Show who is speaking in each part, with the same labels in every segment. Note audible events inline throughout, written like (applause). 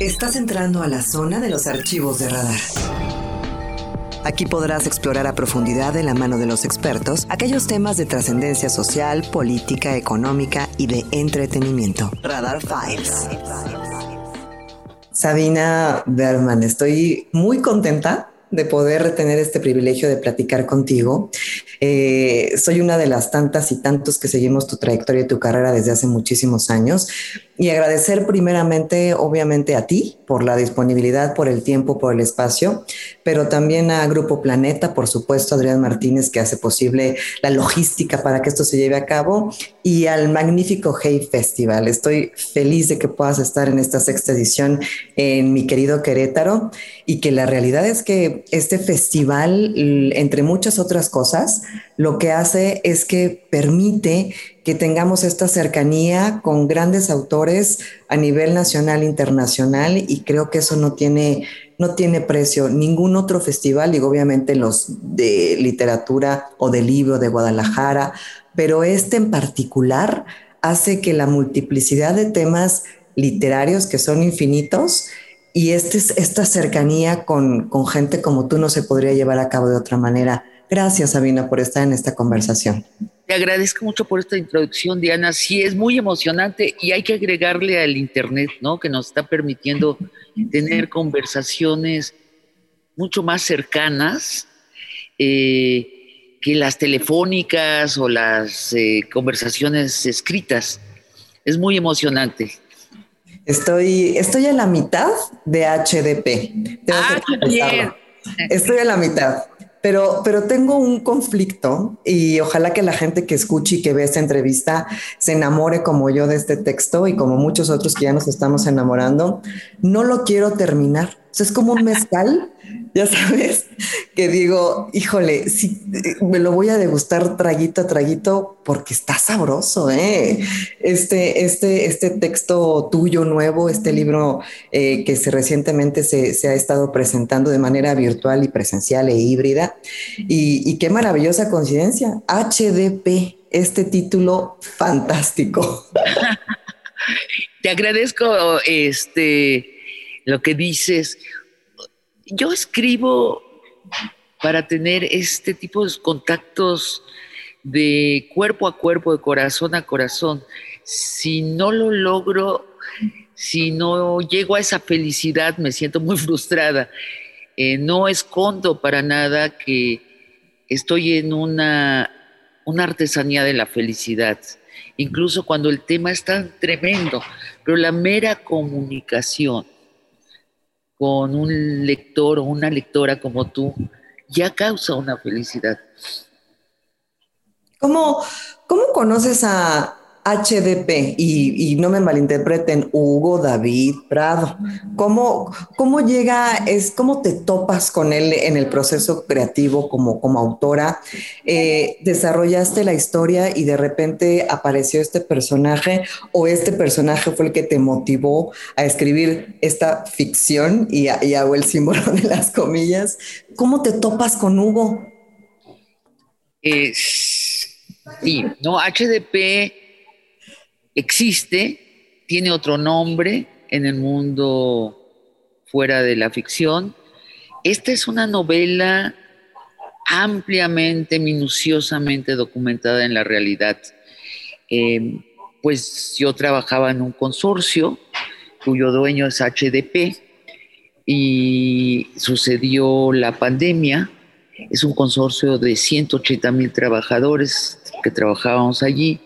Speaker 1: Estás entrando a la zona de los archivos de radar. Aquí podrás explorar a profundidad de la mano de los expertos aquellos temas de trascendencia social, política, económica y de entretenimiento. Radar Files. Sabina Berman, estoy muy contenta de poder tener este privilegio de platicar contigo. Eh, soy una de las tantas y tantos que seguimos tu trayectoria y tu carrera desde hace muchísimos años y agradecer primeramente, obviamente, a ti por la disponibilidad, por el tiempo, por el espacio, pero también a Grupo Planeta, por supuesto, Adrián Martínez, que hace posible la logística para que esto se lleve a cabo, y al magnífico Hey Festival. Estoy feliz de que puedas estar en esta sexta edición en mi querido Querétaro y que la realidad es que este festival, entre muchas otras cosas, lo que hace es que permite que tengamos esta cercanía con grandes autores a nivel nacional e internacional y creo que eso no tiene, no tiene precio. Ningún otro festival, y obviamente los de literatura o de libro de Guadalajara, pero este en particular hace que la multiplicidad de temas literarios que son infinitos y este, esta cercanía con, con gente como tú no se podría llevar a cabo de otra manera. Gracias, Sabina, por estar en esta conversación.
Speaker 2: Te agradezco mucho por esta introducción, Diana. Sí, es muy emocionante y hay que agregarle al Internet, ¿no? Que nos está permitiendo tener conversaciones mucho más cercanas eh, que las telefónicas o las eh, conversaciones escritas. Es muy emocionante.
Speaker 1: Estoy, estoy a la mitad de HDP.
Speaker 2: ah, bien.
Speaker 1: Estoy a la mitad. Pero, pero tengo un conflicto y ojalá que la gente que escuche y que ve esta entrevista se enamore como yo de este texto y como muchos otros que ya nos estamos enamorando. No lo quiero terminar. Es como un mezcal ya sabes, que digo, híjole, me lo voy a degustar traguito a traguito porque está sabroso, ¿eh? Este, este, este texto tuyo nuevo, este libro eh, que se recientemente se, ha estado presentando de manera virtual y presencial e híbrida. Y, y qué maravillosa coincidencia, HDP, este título fantástico. (laughs)
Speaker 2: Te agradezco este, lo que dices yo escribo para tener este tipo de contactos de cuerpo a cuerpo, de corazón a corazón. Si no lo logro, si no llego a esa felicidad, me siento muy frustrada. Eh, no escondo para nada que estoy en una, una artesanía de la felicidad, incluso cuando el tema es tan tremendo, pero la mera comunicación con un lector o una lectora como tú, ya causa una felicidad.
Speaker 1: ¿Cómo, cómo conoces a, HDP, y, no me malinterpreten, Hugo David Prado, ¿cómo, cómo llega, es, cómo te topas con él en el proceso creativo como, como autora? Eh, ¿Desarrollaste la historia y de repente apareció este personaje o este personaje fue el que te motivó a escribir esta ficción y, y hago el símbolo de las comillas? ¿Cómo te topas con Hugo?
Speaker 2: sí, no, HDP existe, tiene otro nombre en el mundo fuera de la ficción. Esta es una novela ampliamente, minuciosamente documentada en la realidad. Eh, pues yo trabajaba en un consorcio cuyo dueño es HDP y sucedió la pandemia. Es un consorcio de 180 mil trabajadores que trabajábamos allí.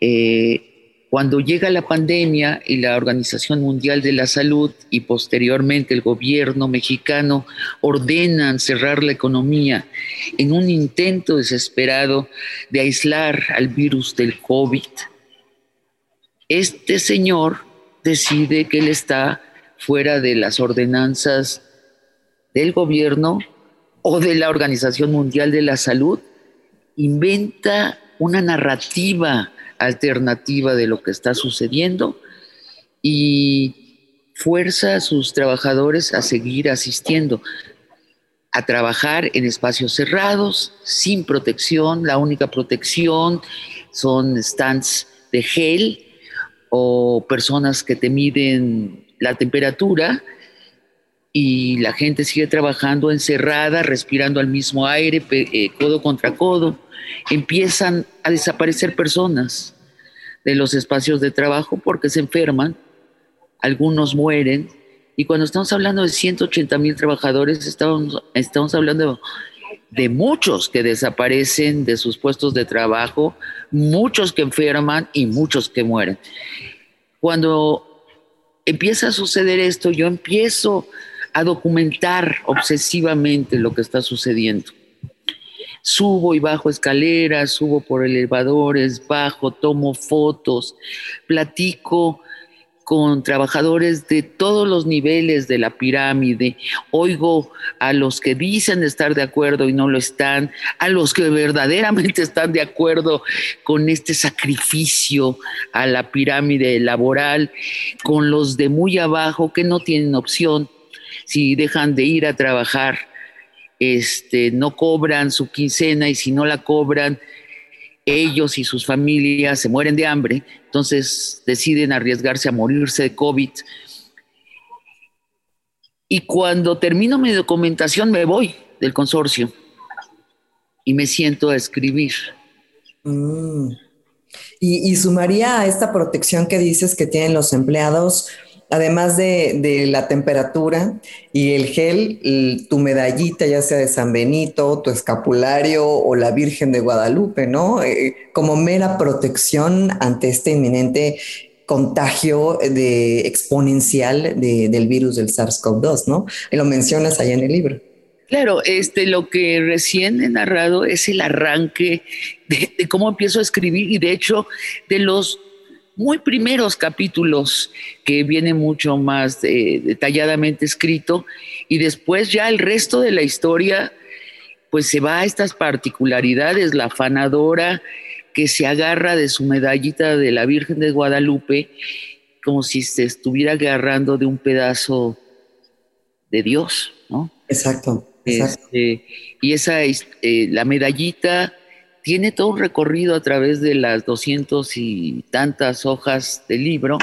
Speaker 2: Eh, cuando llega la pandemia y la Organización Mundial de la Salud y posteriormente el gobierno mexicano ordenan cerrar la economía en un intento desesperado de aislar al virus del COVID, este señor decide que él está fuera de las ordenanzas del gobierno o de la Organización Mundial de la Salud, inventa una narrativa alternativa de lo que está sucediendo y fuerza a sus trabajadores a seguir asistiendo, a trabajar en espacios cerrados, sin protección. La única protección son stands de gel o personas que te miden la temperatura y la gente sigue trabajando encerrada, respirando al mismo aire, eh, codo contra codo. Empiezan a desaparecer personas de los espacios de trabajo porque se enferman, algunos mueren, y cuando estamos hablando de 180 mil trabajadores, estamos, estamos hablando de muchos que desaparecen de sus puestos de trabajo, muchos que enferman y muchos que mueren. Cuando empieza a suceder esto, yo empiezo a documentar obsesivamente lo que está sucediendo. Subo y bajo escaleras, subo por elevadores, bajo, tomo fotos, platico con trabajadores de todos los niveles de la pirámide, oigo a los que dicen estar de acuerdo y no lo están, a los que verdaderamente están de acuerdo con este sacrificio a la pirámide laboral, con los de muy abajo que no tienen opción, si dejan de ir a trabajar, este, no cobran su quincena y si no la cobran, ellos y sus familias se mueren de hambre, entonces deciden arriesgarse a morirse de COVID. Y cuando termino mi documentación me voy del consorcio y me siento a escribir.
Speaker 1: Mm. Y, y, sumaría a esta protección que dices que tienen los empleados además de, la temperatura y el gel, tu medallita, ya sea de San Benito, tu escapulario o la Virgen de Guadalupe, ¿no? Eh, como mera protección ante este inminente contagio de exponencial del virus del SARS-CoV-2, ¿no? Y lo mencionas allá en el libro.
Speaker 2: Claro, este, lo que recién he narrado es el arranque de cómo empiezo a escribir y de hecho de los muy primeros capítulos que viene mucho más eh, detalladamente escrito y después ya el resto de la historia pues se va a estas particularidades, la afanadora que se agarra de su medallita de la Virgen de Guadalupe como si se estuviera agarrando de un pedazo de Dios, ¿no?
Speaker 1: Exacto. Este,
Speaker 2: y esa, eh, la medallita tiene todo un recorrido a través de las doscientos y tantas hojas del libro.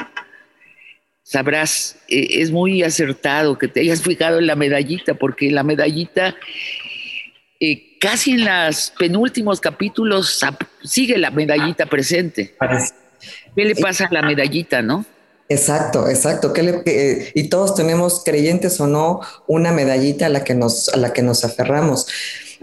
Speaker 2: Sabrás, e, es muy acertado que te hayas (laughs) fijado en la medallita, porque la medallita eh, casi en los penúltimos capítulos sigue la medallita presente. ¿Qué le pasa a la medallita, no?
Speaker 1: Exacto, exacto. y todos tenemos, creyentes o no, una medallita a la que nos, a la que nos aferramos.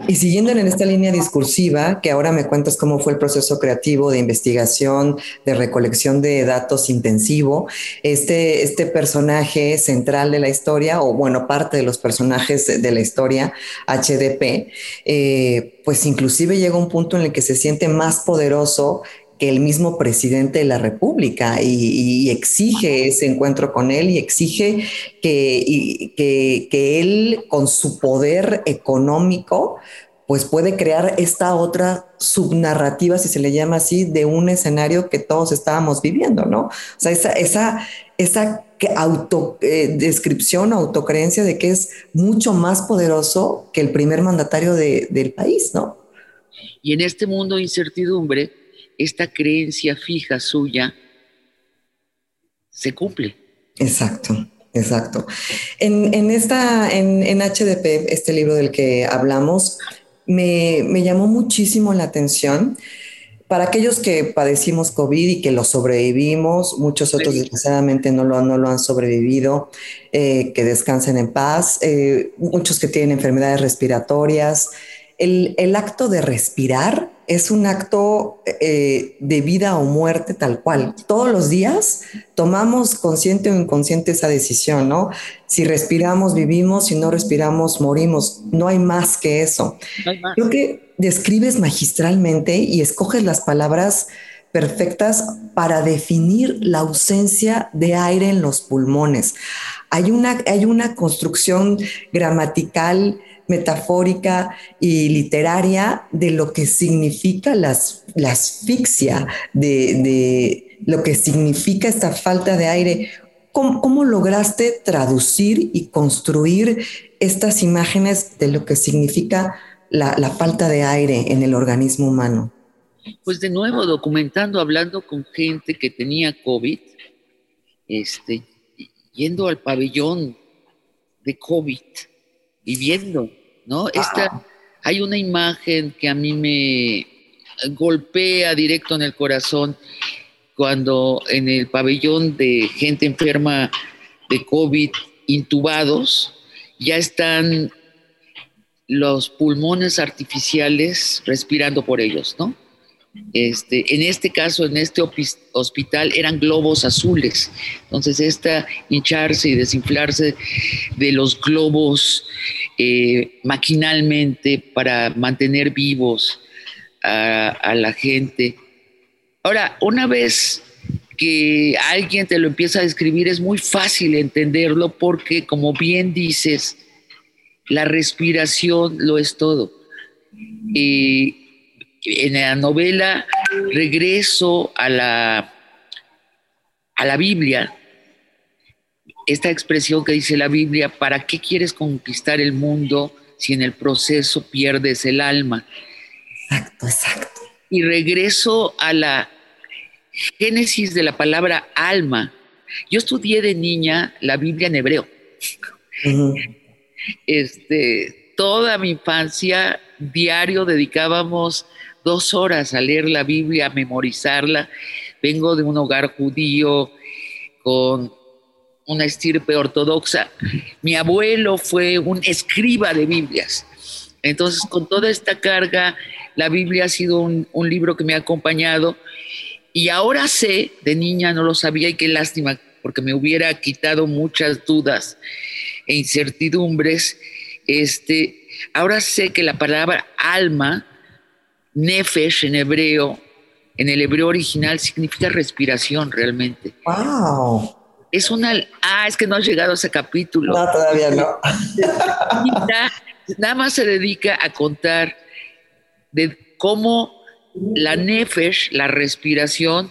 Speaker 1: Y siguiendo en esta línea discursiva, que ahora me cuentas cómo fue el proceso creativo de investigación, de recolección de datos intensivo, este, este personaje central de la historia, o bueno, parte de los personajes de la historia, HDP, eh, pues inclusive llega un punto en el que se siente más poderoso el mismo presidente de la República y, exige ese encuentro con él y exige que, que, él con su poder económico pues puede crear esta otra subnarrativa, si se le llama así, de un escenario que todos estábamos viviendo, ¿no? O sea, esa, esa, esa auto, eh, autocreencia de que es mucho más poderoso que el primer mandatario del país, ¿no?
Speaker 2: Y en este mundo de incertidumbre, esta creencia fija suya se cumple.
Speaker 1: Exacto. Exacto. En, esta, en, HDP, este libro del que hablamos, me, llamó muchísimo la atención. Para aquellos que padecimos COVID y que lo sobrevivimos, muchos otros desgraciadamente no lo, no lo han sobrevivido, eh, que descansen en paz, eh, muchos que tienen enfermedades respiratorias, el, el acto de respirar es un acto eh, de vida o muerte tal cual. Todos los días tomamos consciente o inconsciente esa decisión, ¿no? Si respiramos, vivimos, si no respiramos, morimos. No hay más que eso. Creo que describes magistralmente y escoges las palabras perfectas para definir la ausencia de aire en los pulmones. Hay una, hay una construcción gramatical metafórica y literaria de lo que significa la asfixia, de, lo que significa esta falta de aire. ¿Cómo, lograste traducir y construir estas imágenes de lo que significa la, la, falta de aire en el organismo humano?
Speaker 2: Pues de nuevo, documentando, hablando con gente que tenía COVID, este, yendo al pabellón de COVID y viendo, ¿no? Esta, hay una imagen que a mí me golpea directo en el corazón cuando en el pabellón de gente enferma de COVID intubados ya están los pulmones artificiales respirando por ellos, ¿no? Este, en este caso, en este hospital, eran globos azules. Entonces, esta hincharse y desinflarse de los globos eh, maquinalmente para mantener vivos a, la gente. Ahora, una vez que alguien te lo empieza a describir, es muy fácil entenderlo porque, como bien dices, la respiración lo es todo. En la novela regreso a la, a la Biblia, esta expresión que dice la Biblia, ¿para qué quieres conquistar el mundo si en el proceso pierdes el alma?
Speaker 1: Exacto, exacto.
Speaker 2: Y regreso a la génesis de la palabra alma. Yo estudié de niña la Biblia en hebreo. Este, toda mi infancia, diario dedicábamos dos horas a leer la Biblia, a memorizarla. Vengo de un hogar judío con una estirpe ortodoxa. Mi abuelo fue un escriba de Biblias. Entonces, con toda esta carga, la Biblia ha sido un, libro que me ha acompañado. Y ahora sé, de niña no lo sabía y qué lástima, porque me hubiera quitado muchas dudas e incertidumbres. Este, ahora sé que la palabra alma Nefesh en hebreo, en el hebreo original, significa respiración realmente.
Speaker 1: ¡Wow!
Speaker 2: Es una. Ah, es que no has llegado a ese capítulo.
Speaker 1: No, todavía no.
Speaker 2: Nada más se dedica a contar de cómo la Nefesh, la respiración,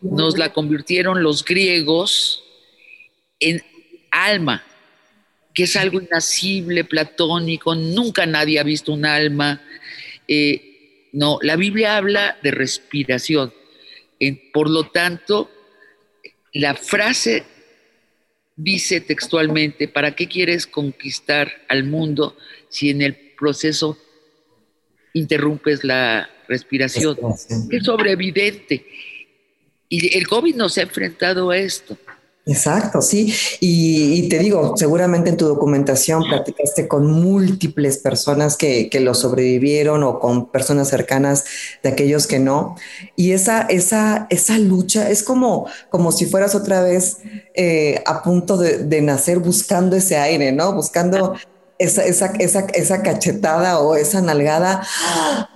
Speaker 2: nos la convirtieron los griegos en alma, que es algo inacible, platónico, nunca nadie ha visto un alma. Eh, no, la Biblia habla de respiración. por lo tanto, la frase dice textualmente, ¿para qué quieres conquistar al mundo si en el proceso interrumpes la respiración? Es sobreevidente. Y el COVID nos ha enfrentado a esto.
Speaker 1: Exacto, sí. Y, te digo, seguramente en tu documentación platicaste con múltiples personas que, lo sobrevivieron o con personas cercanas de aquellos que no. Y esa, esa, esa lucha es como, como si fueras otra vez eh, a punto de, nacer buscando ese aire, ¿no? Buscando esa, esa, esa, esa, cachetada o esa nalgada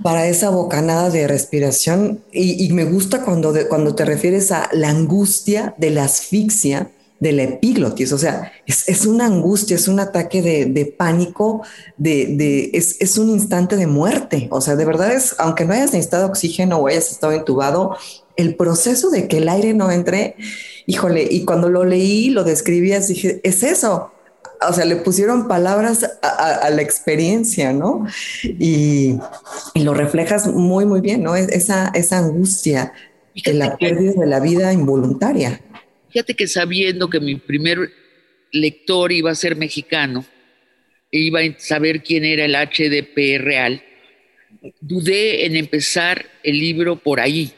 Speaker 1: para esa bocanada de respiración. Y, me gusta cuando, cuando te refieres a la angustia de la asfixia de la epiglotis, o sea, es, una angustia, es un ataque de, pánico, de, es, es, un instante de muerte, o sea, de verdad es, aunque no hayas necesitado oxígeno o hayas estado intubado, el proceso de que el aire no entre, híjole, y cuando lo leí, lo describías, dije, es eso, o sea, le pusieron palabras a, la experiencia, ¿no? Y, lo reflejas muy, muy bien, ¿no? Esa, esa angustia de la pérdida de la vida involuntaria.
Speaker 2: Fíjate que sabiendo que mi primer lector iba a ser mexicano, e iba a saber quién era el HDP real, dudé en empezar el libro por ahí.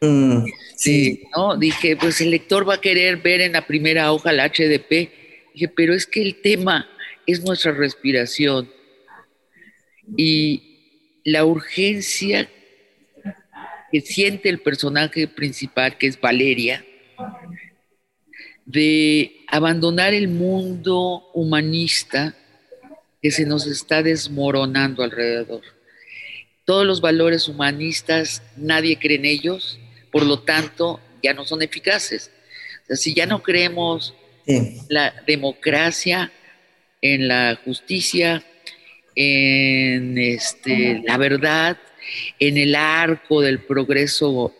Speaker 2: Mm, sí. ¿no? Dije, pues el lector va a querer ver en la primera hoja el HDP Dije, pero es que el tema es nuestra respiración y la urgencia que siente el personaje principal, que es Valeria, de abandonar el mundo humanista que se nos está desmoronando alrededor. Todos los valores humanistas, nadie cree en ellos, por lo tanto, ya no son eficaces. Si ya no creemos la democracia, en la justicia, en este, la verdad, en el arco del progreso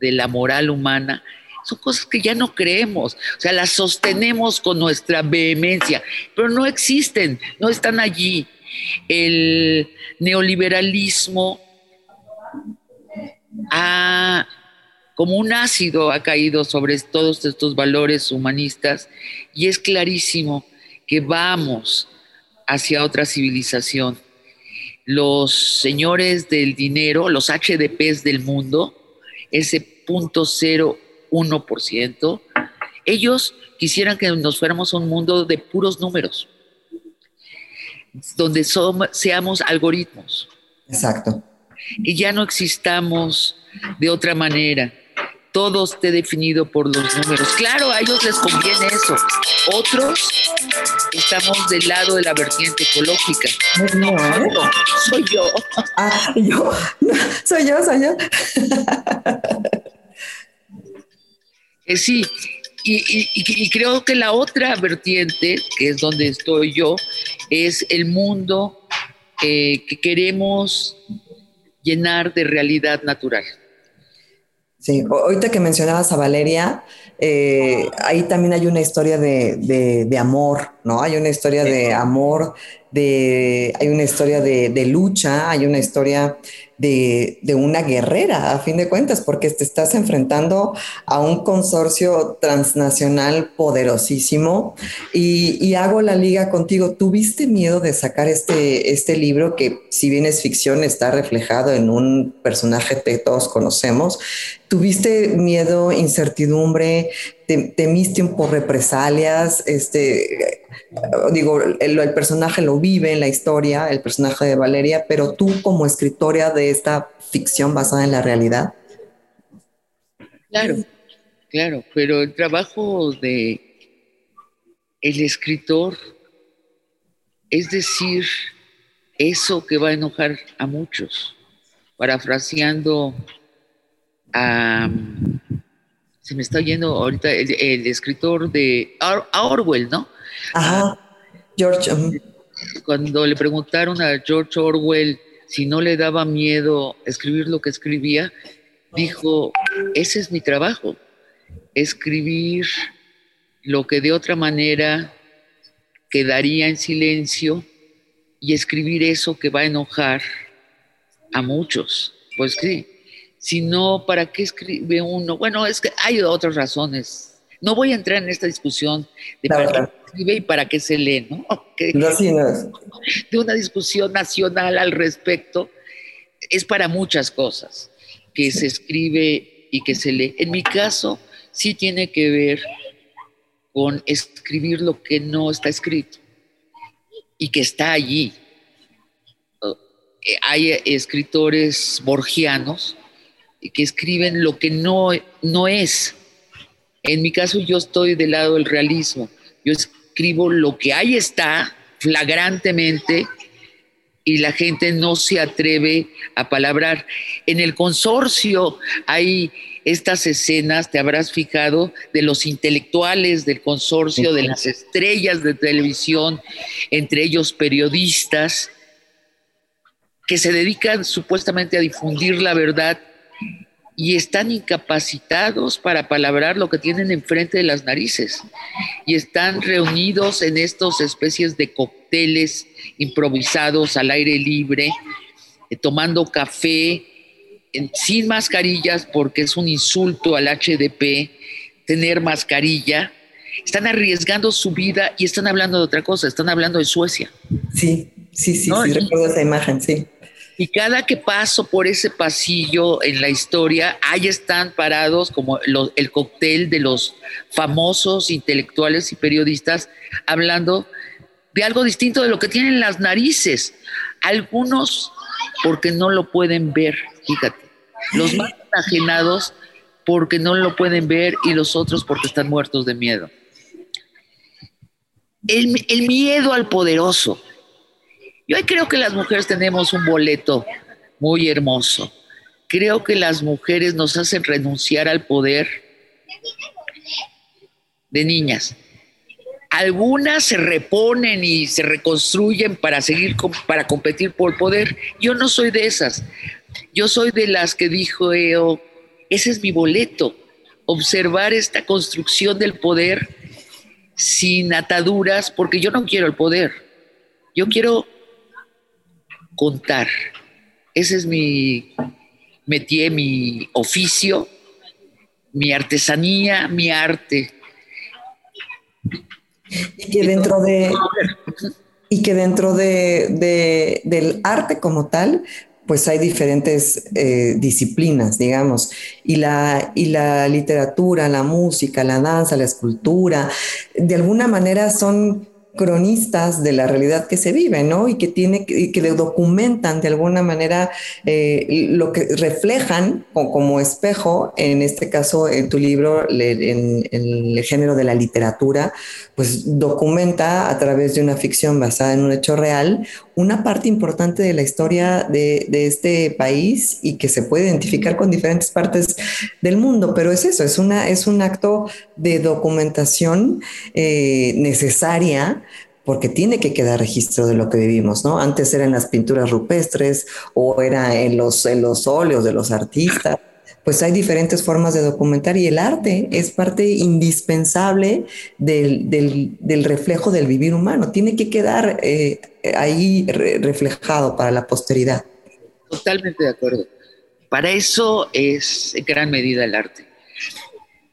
Speaker 2: de la moral humana, son cosas que ya no creemos, o sea, las sostenemos con nuestra vehemencia, pero no existen, no están allí. El neoliberalismo ha como un ácido ha caído sobre todos estos valores humanistas y es clarísimo que vamos hacia otra civilización. Los señores del dinero, los HDPs del mundo, ese 0.01%, ellos quisieran que nos fuéramos a un mundo de puros números, donde seamos algoritmos.
Speaker 1: Exacto.
Speaker 2: Y ya no existamos de otra manera. Todo esté definido por los números. Claro, a ellos les conviene eso. Otros estamos del lado de la vertiente ecológica.
Speaker 1: No,
Speaker 2: ¿eh? soy yo.
Speaker 1: Ah, yo. soy yo, soy yo.
Speaker 2: Eh, sí, y, creo que la otra vertiente, que es donde estoy yo, es el mundo eh, que queremos llenar de realidad natural.
Speaker 1: Sí, ahorita que mencionabas a Valeria, eh, ahí también hay una historia de, de, amor, ¿no? Hay una historia de amor, de, hay una historia de, de lucha, hay una historia de, una guerrera, a fin de cuentas, porque te estás enfrentando a un consorcio transnacional poderosísimo y, hago la liga contigo. ¿Tuviste miedo de sacar este, este libro que, si bien es ficción, está reflejado en un personaje que todos conocemos? ¿Tuviste miedo, incertidumbre? ¿Temiste por represalias? Este, digo, el, personaje lo vive en la historia, el personaje de Valeria, pero tú como escritora de esta ficción basada en la realidad.
Speaker 2: Claro, claro, pero el trabajo de el escritor es decir eso que va a enojar a muchos, parafraseando a se me está yendo ahorita el, escritor de Orwell, ¿no?
Speaker 1: Ajá, George. Um,
Speaker 2: Cuando le preguntaron a George Orwell si no le daba miedo escribir lo que escribía, dijo, ese es mi trabajo, escribir lo que de otra manera quedaría en silencio y escribir eso que va a enojar a muchos. Pues sí, si no, ¿para qué escribe uno? Bueno, es que hay otras razones no voy a entrar en esta discusión de para qué se escribe y para qué se lee, ¿no? (laughs) De una discusión nacional al respecto, es para muchas cosas que se escribe y que se lee. En mi caso, sí tiene que ver con escribir lo que no está escrito y que está allí. Hay escritores borgianos que escriben lo que no, no es en mi caso yo estoy del lado del realismo. Yo escribo lo que ahí está flagrantemente y la gente no se atreve a palabrar. En el consorcio hay estas escenas, te habrás fijado, de los intelectuales del consorcio, de las estrellas de televisión, entre ellos periodistas, que se dedican supuestamente a difundir la verdad y están incapacitados para palabrar lo que tienen enfrente de las narices y están reunidos en estas especies de cócteles improvisados al aire libre, eh, tomando café sin mascarillas porque es un insulto al HDP tener mascarilla. Están arriesgando su vida y están hablando de otra cosa, están hablando de Suecia.
Speaker 1: Sí, sí, sí, sí, recuerdo esa imagen, sí.
Speaker 2: Y cada que paso por ese pasillo en la historia, ahí están parados como el cóctel de los famosos intelectuales y periodistas hablando de algo distinto de lo que tienen las narices. Algunos porque no lo pueden ver, fíjate. Los más enajenados porque no lo pueden ver y los otros porque están muertos de miedo. El, el miedo al poderoso yo creo que las mujeres tenemos un boleto muy hermoso. Creo que las mujeres nos hacen renunciar al poder de niñas. Algunas se reponen y se reconstruyen para seguir, para competir por poder. Yo no soy de esas. Yo soy de las que dijo Eo, ese es mi boleto, observar esta construcción del poder sin ataduras, porque yo no quiero el poder. Yo quiero contar. Ese es mi métier, mi oficio, mi artesanía, mi arte.
Speaker 1: Y que dentro de, y que dentro de, del arte como tal, pues hay diferentes eh, disciplinas, digamos, y la, y la literatura, la música, la danza, la escultura, de alguna manera son cronistas de la realidad que se vive, ¿no? Y que tiene que documentan de alguna manera eh, lo que reflejan como, espejo, en este caso en tu libro, en, el género de la literatura, pues documenta a través de una ficción basada en un hecho real una parte importante de la historia de, este país y que se puede identificar con diferentes partes del mundo, pero es eso, es, una, es un acto de documentación eh, necesaria porque tiene que quedar registro de lo que vivimos, ¿no? Antes eran las pinturas rupestres o era en los, en los óleos de los artistas pues hay diferentes formas de documentar y el arte es parte indispensable del, reflejo del vivir humano. Tiene que quedar eh, ahí reflejado para la posteridad.
Speaker 2: Totalmente de acuerdo. Para eso es en gran medida el arte.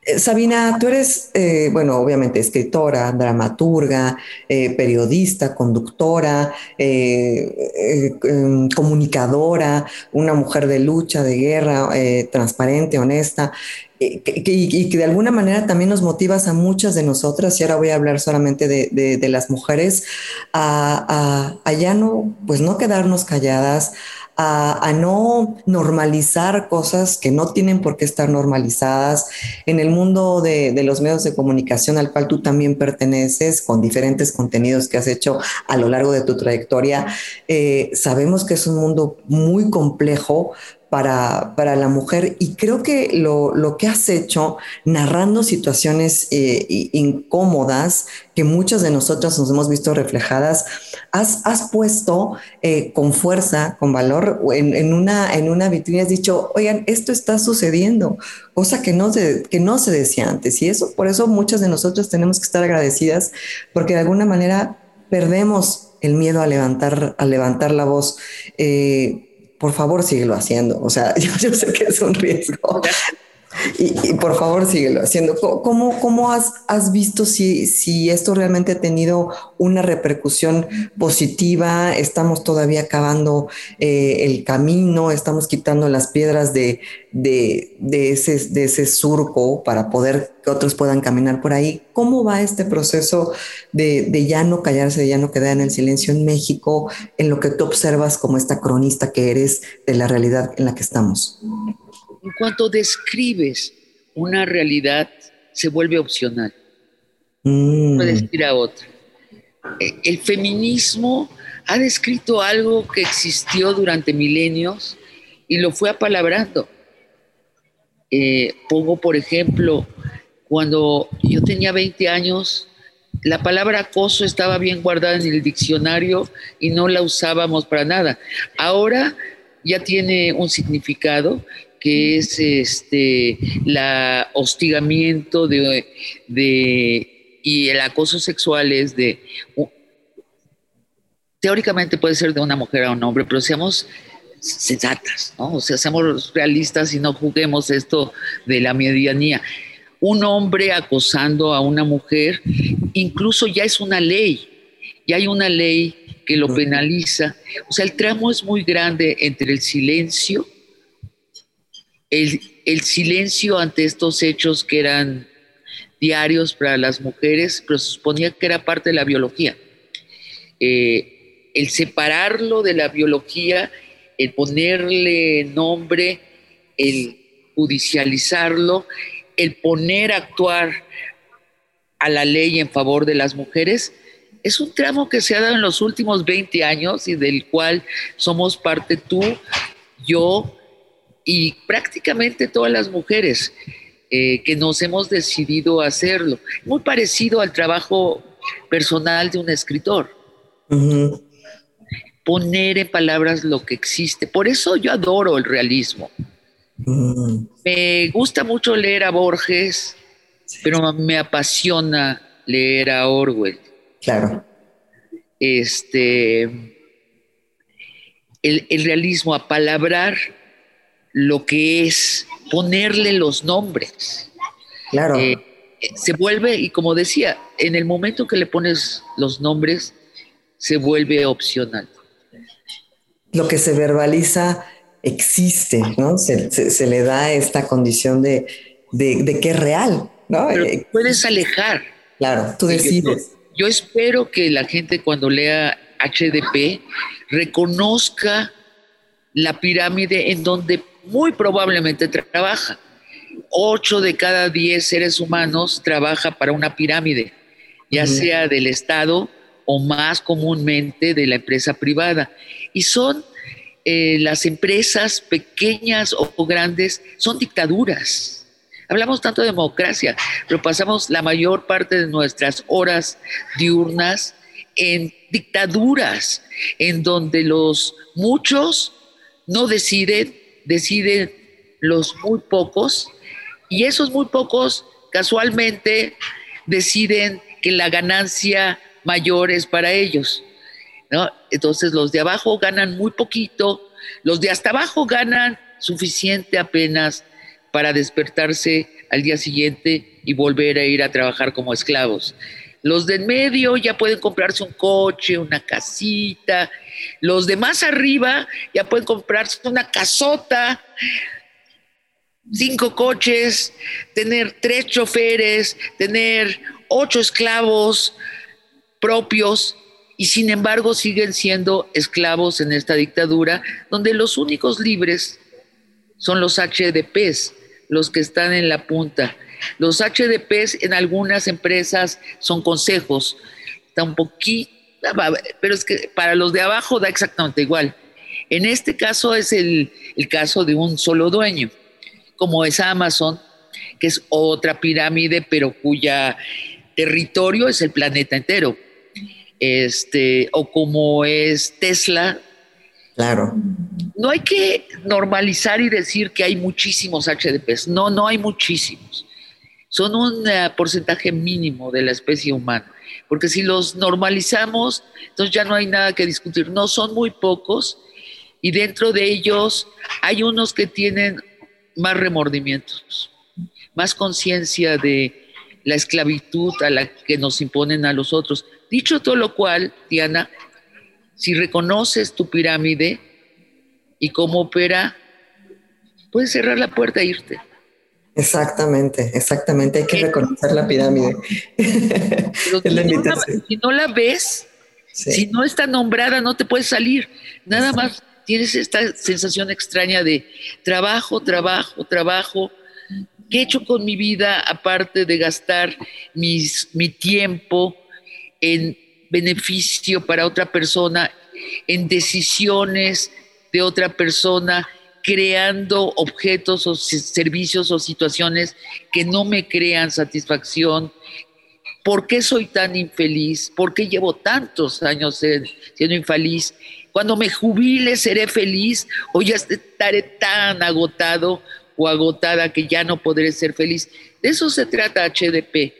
Speaker 1: Eh, Sabina, tú eres, eh, bueno, obviamente escritora, dramaturga, eh, periodista, conductora, em, comunicadora, una mujer de lucha, de guerra, transparente, honesta, y que de alguna manera también nos motivas a muchas de nosotras, y ahora voy a hablar solamente de, las mujeres, a, a, ya no, pues no quedarnos calladas, a, no normalizar cosas que no tienen por qué estar normalizadas. En el mundo de, los medios de comunicación al cual tú también perteneces, con diferentes contenidos que has hecho a lo largo de tu trayectoria, eh, sabemos que es un mundo muy complejo, para, para, la mujer y creo que lo, lo que has hecho narrando situaciones eh, incómodas que muchas de nosotras nos hemos visto reflejadas, has, has puesto eh, con fuerza, con valor en, en, una, en una vitrina, has dicho, oigan, esto está sucediendo, cosa que no, se, que no se decía antes y eso, por eso muchas de nosotras tenemos que estar agradecidas porque de alguna manera perdemos el miedo a levantar, a levantar la voz. Eh, por favor síguelo haciendo. O sea, (laughs) yo, sé que es un riesgo. Y, por favor síguelo haciendo. ¿Cómo, cómo has, has, visto si, si esto realmente ha tenido una repercusión positiva? ¿Estamos todavía acabando eh, el camino? ¿Estamos quitando las piedras de, de, de, ese, de ese surco para poder que otros puedan caminar por ahí? ¿Cómo va este proceso de, de ya no callarse, de ya no quedar en el silencio en México, en lo que tú observas como esta cronista que eres de la realidad en la que estamos?
Speaker 2: En cuanto describes una realidad, se vuelve opcional. Mm. Puedes ir a otra. Eh, el feminismo ha descrito algo que existió durante milenios y lo fue apalabrando. Eh, pongo, por ejemplo, cuando yo tenía 20 años, la palabra acoso estaba bien guardada en el diccionario y no la usábamos para nada. Ahora ya tiene un significado que es este la hostigamiento de, y el acoso sexual es de teóricamente puede ser de una mujer a un hombre, pero seamos sensatas, ¿no? O sea, seamos realistas y no juguemos esto de la medianía. Un hombre acosando a una mujer, incluso ya es una ley, ya hay una ley que lo penaliza. O sea, el tramo es muy grande entre el silencio el, silencio ante estos hechos que eran diarios para las mujeres, pero se suponía que era parte de la biología. Eh, el separarlo de la biología, el ponerle nombre, el judicializarlo, el poner a actuar a la ley en favor de las mujeres, es un tramo que se ha dado en los últimos 20 años y del cual somos parte tú, yo, y prácticamente todas las mujeres eh, que nos hemos decidido hacerlo. Muy parecido al trabajo personal de un escritor. Poner en palabras lo que existe. Por eso yo adoro el realismo. Me gusta mucho leer a Borges, pero me apasiona leer a Orwell.
Speaker 1: Claro.
Speaker 2: Este, el, el realismo, apalabrar lo que es ponerle los nombres.
Speaker 1: Claro.
Speaker 2: Eh, se vuelve, y como decía, en el momento que le pones los nombres, se vuelve opcional.
Speaker 1: Lo que se verbaliza existe, ¿no? Se, le da esta condición de, que es real, ¿no?
Speaker 2: Eh, puedes alejar.
Speaker 1: Claro, tú decides.
Speaker 2: Yo, espero que la gente cuando lea HDP reconozca la pirámide en donde muy probablemente trabaja. Ocho de cada diez seres humanos trabaja para una pirámide, ya sea del Estado o más comúnmente de la empresa privada. Y son eh, las empresas pequeñas o grandes, son dictaduras. Hablamos tanto de democracia, pero pasamos la mayor parte de nuestras horas diurnas en dictaduras, en donde los muchos no deciden, deciden los muy pocos, y esos muy pocos casualmente deciden que la ganancia mayor es para ellos. Entonces los de abajo ganan muy poquito, los de hasta abajo ganan suficiente apenas para despertarse al día siguiente y volver a ir a trabajar como esclavos. Los de en medio ya pueden comprarse un coche, una casita. Los de más arriba ya pueden comprarse una casota, cinco coches, tener tres choferes, tener ocho esclavos, propios y sin embargo siguen siendo esclavos en esta dictadura donde los únicos libres son los HDPs, los que están en la punta. Los HDPs en algunas empresas son consejos, está un poquito, pero es que para los de abajo da exactamente igual. En este caso es el, el caso de un solo dueño, como es Amazon, que es otra pirámide, pero cuya territorio es el planeta entero este, o como es Tesla.
Speaker 1: Claro.
Speaker 2: No hay que normalizar y decir que hay muchísimos HDPs. No, no hay muchísimos. Son un eh, porcentaje mínimo de la especie humana. Porque si los normalizamos, entonces ya no hay nada que discutir. No son muy pocos y dentro de ellos hay unos que tienen más remordimientos, más conciencia de la esclavitud a la que nos imponen a los otros. Dicho todo lo cual, Diana, si reconoces tu pirámide y cómo opera, puedes cerrar la puerta e irte.
Speaker 1: Exactamente, exactamente. Hay que reconocer la pirámide. (laughs)
Speaker 2: si, no la, ves, si no está nombrada, no te puedes salir. Nada más tienes esta sensación extraña de trabajo, trabajo, trabajo. ¿Qué he hecho con mi vida aparte de gastar mis, mi tiempo? en beneficio para otra persona, en decisiones de otra persona, creando objetos o servicios o situaciones que no me crean satisfacción. ¿Por qué soy tan infeliz? ¿Por qué llevo tantos años siendo infeliz? Cuando me jubile seré feliz o ya estaré tan agotado o agotada que ya no podré ser feliz. De eso se trata HDP.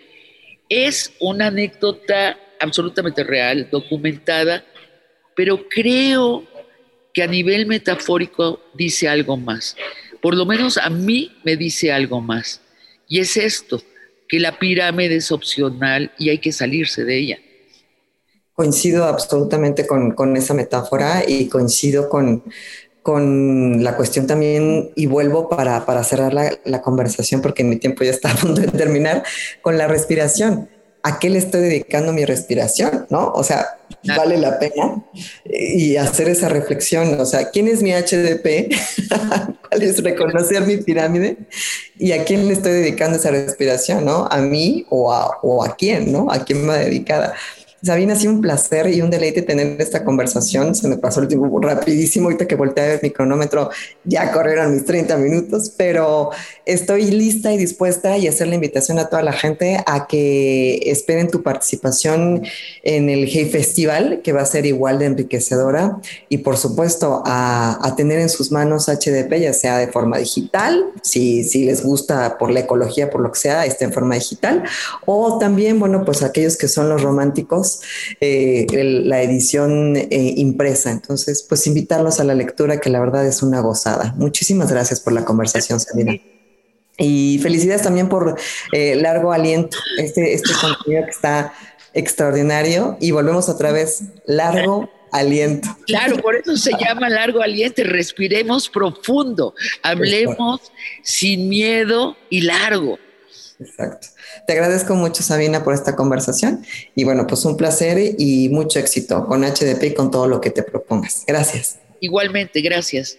Speaker 2: Es una anécdota absolutamente real, documentada, pero creo que a nivel metafórico dice algo más. Por lo menos a mí me dice algo más. Y es esto, que la pirámide es opcional y hay que salirse de ella.
Speaker 1: Coincido absolutamente con, esa metáfora y coincido con, con la cuestión también, y vuelvo para, cerrar la, la, conversación porque mi tiempo ya está a punto de terminar, con la respiración. ¿A qué le estoy dedicando mi respiración? ¿No? O sea, vale la pena y hacer esa reflexión. O sea, ¿quién es mi HDP? (laughs) ¿Cuál es reconocer mi pirámide? ¿Y a quién le estoy dedicando esa respiración? ¿No? ¿A mí o a, o a quién? ¿No? ¿A quién va dedicada? Sabina, ha sido un placer y un deleite tener esta conversación. Se me pasó el tiempo rapidísimo. Ahorita que volteé a ver mi cronómetro, ya corrieron mis 30 minutos, pero estoy lista y dispuesta y hacer la invitación a toda la gente a que esperen tu participación en el Hey Festival, que va a ser igual de enriquecedora y por supuesto a, a tener en sus manos HDP, ya sea de forma digital, si, si les gusta por la ecología, por lo que sea, está en forma digital, o también, bueno, pues aquellos que son los románticos eh, la edición eh, impresa. Entonces, pues invitarlos a la lectura, que la verdad es una gozada. Muchísimas gracias por la conversación, Sabina. Y felicidades también por eh, Largo Aliento, este, este contenido que está extraordinario. Y volvemos otra vez, Largo Aliento.
Speaker 2: Claro, por eso se llama Largo Aliento. Respiremos profundo, hablemos sin miedo y largo.
Speaker 1: Exacto. Te agradezco mucho, Sabina, por esta conversación. Y bueno, pues un placer y mucho éxito con HDP y con todo lo que te propongas. Gracias.
Speaker 2: Igualmente, gracias.